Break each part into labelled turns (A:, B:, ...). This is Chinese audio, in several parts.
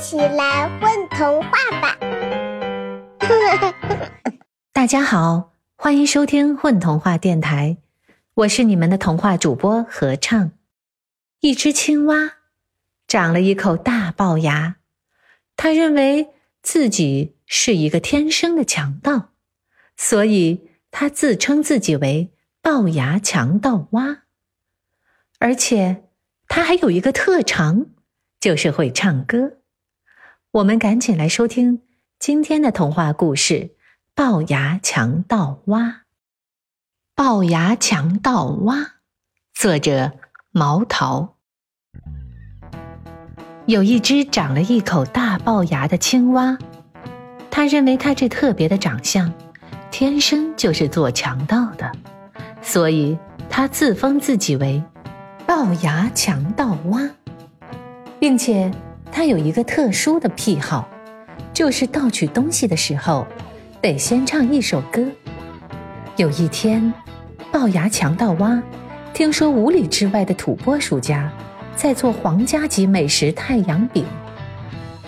A: 起来混童话吧！
B: 大家好，欢迎收听混童话电台，我是你们的童话主播合唱。一只青蛙长了一口大龅牙，他认为自己是一个天生的强盗，所以他自称自己为龅牙强盗蛙。而且他还有一个特长，就是会唱歌。我们赶紧来收听今天的童话故事《龅牙强盗蛙》。龅牙强盗蛙，作者毛桃。有一只长了一口大龅牙的青蛙，他认为他这特别的长相，天生就是做强盗的，所以他自封自己为龅牙强盗蛙，并且。他有一个特殊的癖好，就是盗取东西的时候，得先唱一首歌。有一天，龅牙强盗蛙听说五里之外的土拨鼠家在做皇家级美食太阳饼，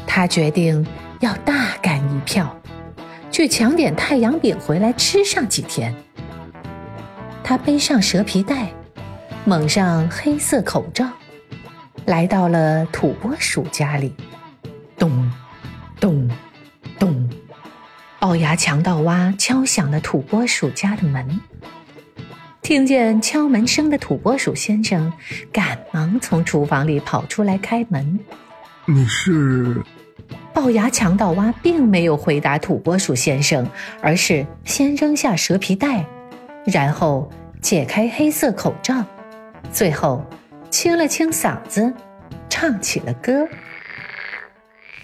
B: 他决定要大干一票，去抢点太阳饼回来吃上几天。他背上蛇皮袋，蒙上黑色口罩。来到了土拨鼠家里，咚，咚，咚，龅牙强盗蛙敲响了土拨鼠家的门。听见敲门声的土拨鼠先生，赶忙从厨房里跑出来开门。
C: 你是？
B: 龅牙强盗蛙并没有回答土拨鼠先生，而是先扔下蛇皮袋，然后解开黑色口罩，最后。清了清嗓子，唱起了歌。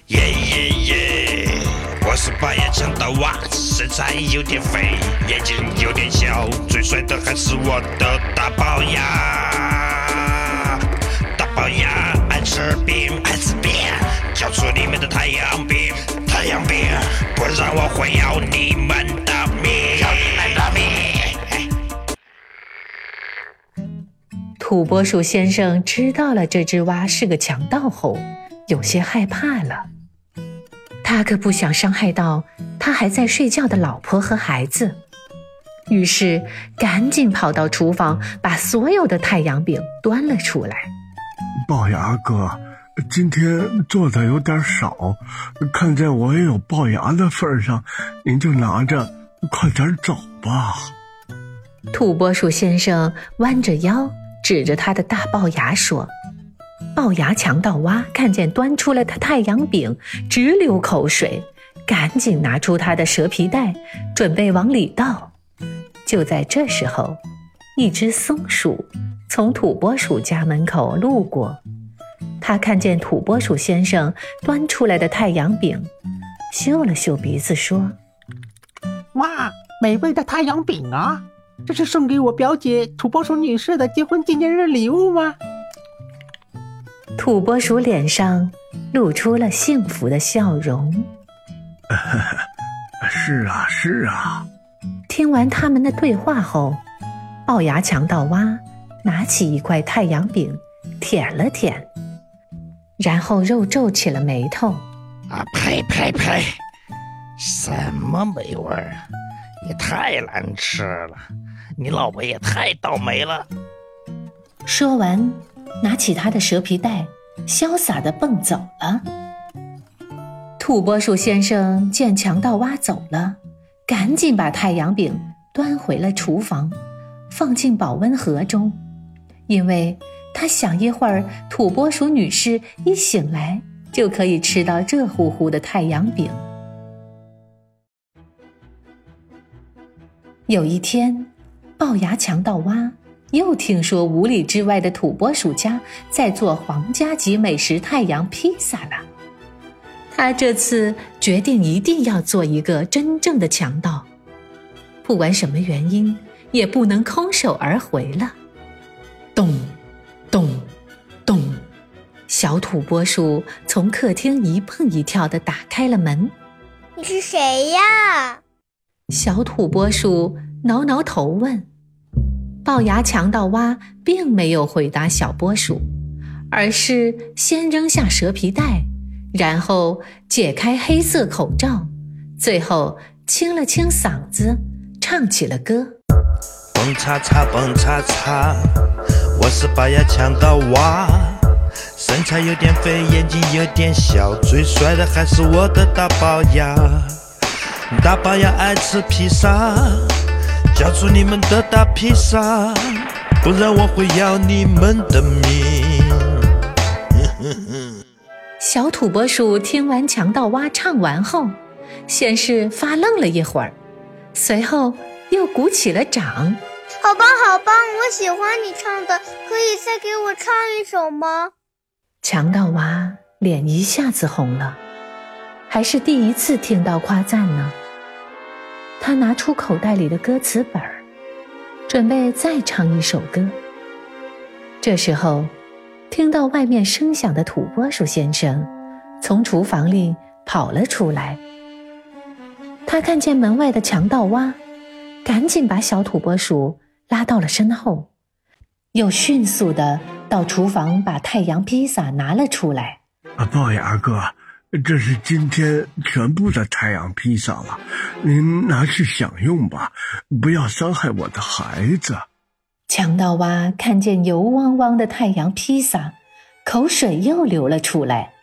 D: 耶耶耶！我是半夜强盗蛙，身材有点肥，眼睛有点小，最帅的还是我的大龅牙。大龅牙爱吃饼，爱吃饼，交出你们的太阳饼，太阳饼，不然我会要你们的命，
B: 土拨鼠先生知道了这只蛙是个强盗后，有些害怕了。他可不想伤害到他还在睡觉的老婆和孩子，于是赶紧跑到厨房，把所有的太阳饼端了出来。
C: 龅牙哥，今天做的有点少，看在我也有龅牙的份上，您就拿着，快点走吧。
B: 土拨鼠先生弯着腰。指着他的大龅牙说：“龅牙强盗蛙看见端出来的太阳饼，直流口水，赶紧拿出他的蛇皮袋，准备往里倒。就在这时候，一只松鼠从土拨鼠家门口路过，他看见土拨鼠先生端出来的太阳饼，嗅了嗅鼻子说：‘
E: 哇，美味的太阳饼啊！’”这是送给我表姐土拨鼠女士的结婚纪念日礼物吗？
B: 土拨鼠脸上露出了幸福的笑容。
C: 是啊，是啊。
B: 听完他们的对话后，龅牙强盗蛙拿起一块太阳饼，舔了舔，然后又皱起了眉头。
D: 啊呸呸呸！什么美味儿啊！也太难吃了。你老婆也太倒霉了。
B: 说完，拿起他的蛇皮袋，潇洒的蹦走了。土拨鼠先生见强盗挖走了，赶紧把太阳饼端回了厨房，放进保温盒中，因为他想一会儿土拨鼠女士一醒来，就可以吃到热乎乎的太阳饼。有一天。龅牙强盗蛙又听说五里之外的土拨鼠家在做皇家级美食太阳披萨了。他这次决定一定要做一个真正的强盗，不管什么原因，也不能空手而回了。咚，咚，咚，小土拨鼠从客厅一蹦一跳的打开了门。
A: 你是谁呀？
B: 小土拨鼠挠挠头问。龅牙强盗蛙并没有回答小波鼠，而是先扔下蛇皮袋，然后解开黑色口罩，最后清了清嗓子，唱起了歌。
D: 蹦擦擦，蹦擦擦，我是拔牙强盗蛙，身材有点肥，眼睛有点小，最帅的还是我的大龅牙。大龅牙爱吃披萨，交出你们的大披萨，不然我会要你们的命。
B: 小土拨鼠听完强盗蛙唱完后，先是发愣了一会儿，随后又鼓起了掌。
A: 好棒，好棒！我喜欢你唱的，可以再给我唱一首吗？
B: 强盗蛙脸一下子红了，还是第一次听到夸赞呢。他拿出口袋里的歌词本，准备再唱一首歌。这时候。听到外面声响的土拨鼠先生从厨房里跑了出来，他看见门外的强盗蛙，赶紧把小土拨鼠拉到了身后，又迅速的到厨房把太阳披萨拿了出来。
C: 啊，龅牙哥，这是今天全部的太阳披萨了，您拿去享用吧，不要伤害我的孩子。
B: 强盗蛙看见油汪汪的太阳披萨，口水又流了出来，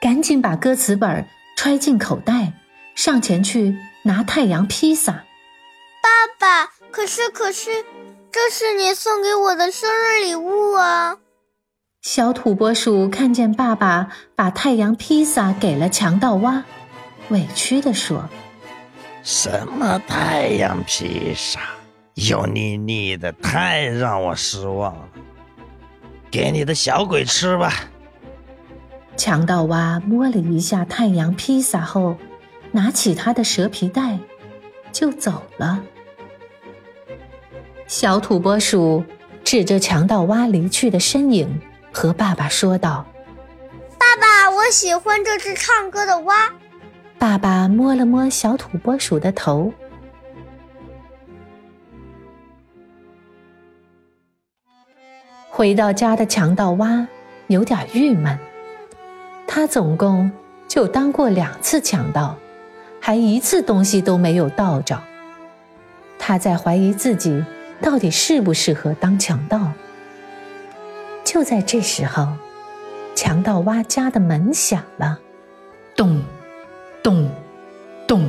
B: 赶紧把歌词本揣进口袋，上前去拿太阳披萨。
A: 爸爸，可是可是，这是你送给我的生日礼物啊！
B: 小土拨鼠看见爸爸把太阳披萨给了强盗蛙，委屈地说：“
D: 什么太阳披萨？”油腻腻的，太让我失望了。给你的小鬼吃吧。
B: 强盗蛙摸了一下太阳披萨后，拿起他的蛇皮袋，就走了。小土拨鼠指着强盗蛙离去的身影，和爸爸说道：“
A: 爸爸，我喜欢这只唱歌的蛙。”
B: 爸爸摸了摸小土拨鼠的头。回到家的强盗蛙有点郁闷，他总共就当过两次强盗，还一次东西都没有盗着。他在怀疑自己到底适不适合当强盗。就在这时候，强盗蛙家的门响了，咚，咚，咚。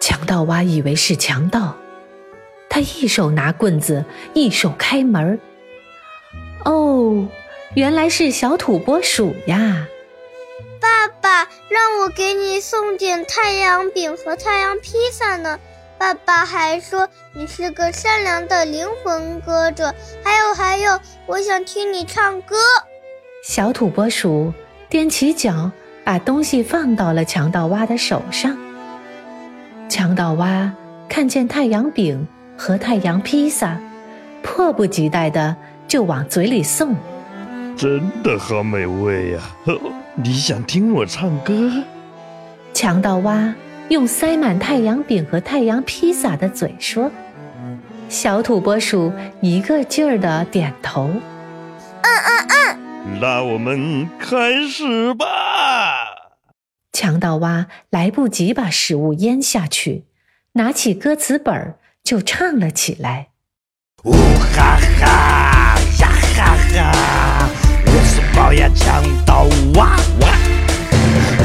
B: 强盗蛙以为是强盗，他一手拿棍子，一手开门。哦，原来是小土拨鼠呀！
A: 爸爸让我给你送点太阳饼和太阳披萨呢。爸爸还说你是个善良的灵魂歌者。还有还有，我想听你唱歌。
B: 小土拨鼠踮起脚，把东西放到了强盗蛙的手上。强盗蛙看见太阳饼和太阳披萨，迫不及待的。就往嘴里送，
D: 真的好美味呀！你想听我唱歌？
B: 强盗蛙用塞满太阳饼和太阳披萨的嘴说：“小土拨鼠一个劲儿的点头，
A: 嗯嗯嗯。”
D: 那我们开始吧。
B: 强盗蛙来不及把食物咽下去，拿起歌词本儿就唱了起来：“
D: 呜哈哈。”呀哈哈，我是龅牙强盗娃娃，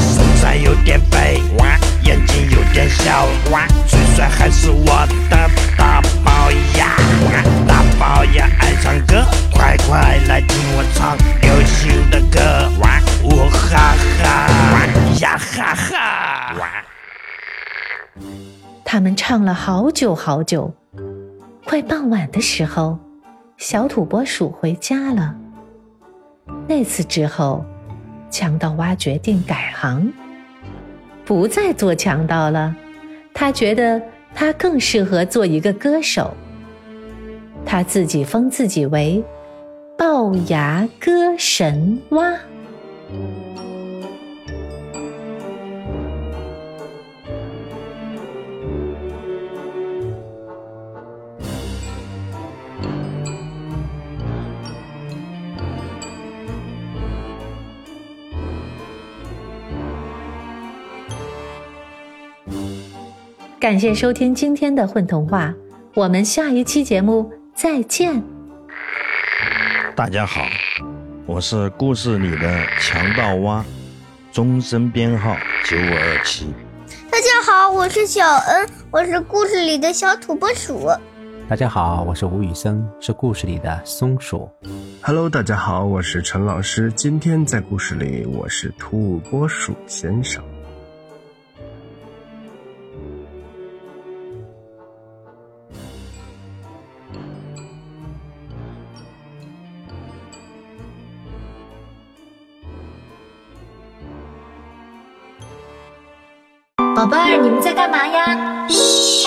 D: 身材有点肥哇，眼睛有点小哇，最帅还是我的大宝牙。大宝牙爱唱歌，快快来听我唱流行的歌哇！呜哈哈，呀哈哈。
B: 他们唱了好久好久，快傍晚的时候。小土拨鼠回家了。那次之后，强盗蛙决定改行，不再做强盗了。他觉得他更适合做一个歌手。他自己封自己为“龅牙歌神蛙”。感谢收听今天的混童话，我们下一期节目再见。
D: 大家好，我是故事里的强盗蛙，终身编号九五二七。
A: 大家好，我是小恩，我是故事里的小土拨鼠。
E: 大家好，我是吴宇森，是故事里的松鼠。
C: Hello，大家好，我是陈老师。今天在故事里，我是土拨鼠先生。
B: 宝贝儿，你们在干嘛呀？
A: 嘘，